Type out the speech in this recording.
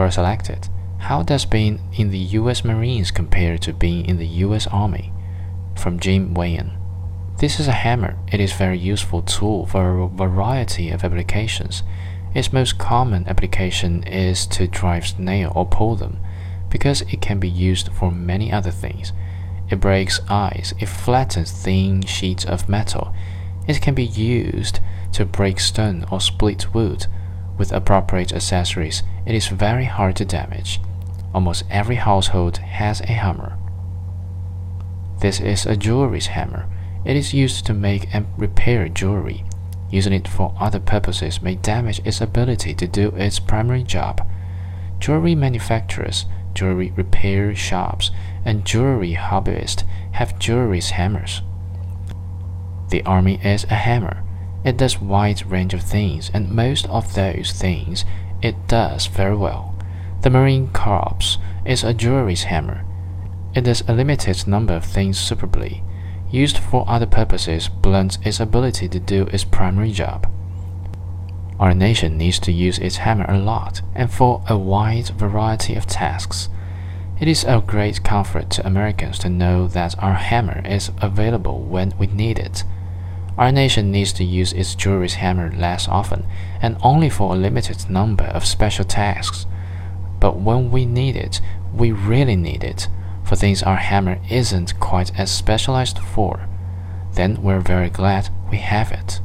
who are selected. How does being in the U.S. Marines compare to being in the U.S. Army? From Jim Wayne. This is a hammer. It is a very useful tool for a variety of applications. Its most common application is to drive nails or pull them, because it can be used for many other things. It breaks ice, it flattens thin sheets of metal. It can be used to break stone or split wood. With appropriate accessories, it is very hard to damage. Almost every household has a hammer. This is a jeweler's hammer. It is used to make and repair jewelry. Using it for other purposes may damage its ability to do its primary job. Jewelry manufacturers, jewelry repair shops, and jewelry hobbyists have jeweler's hammers. The army is a hammer. It does wide range of things, and most of those things it does very well. The Marine Corps is a jeweler's hammer. It does a limited number of things superbly used for other purposes, blunts its ability to do its primary job. Our nation needs to use its hammer a lot and for a wide variety of tasks. It is a great comfort to Americans to know that our hammer is available when we need it. Our nation needs to use its jeweler's hammer less often and only for a limited number of special tasks. But when we need it, we really need it for things our hammer isn't quite as specialized for, then we're very glad we have it.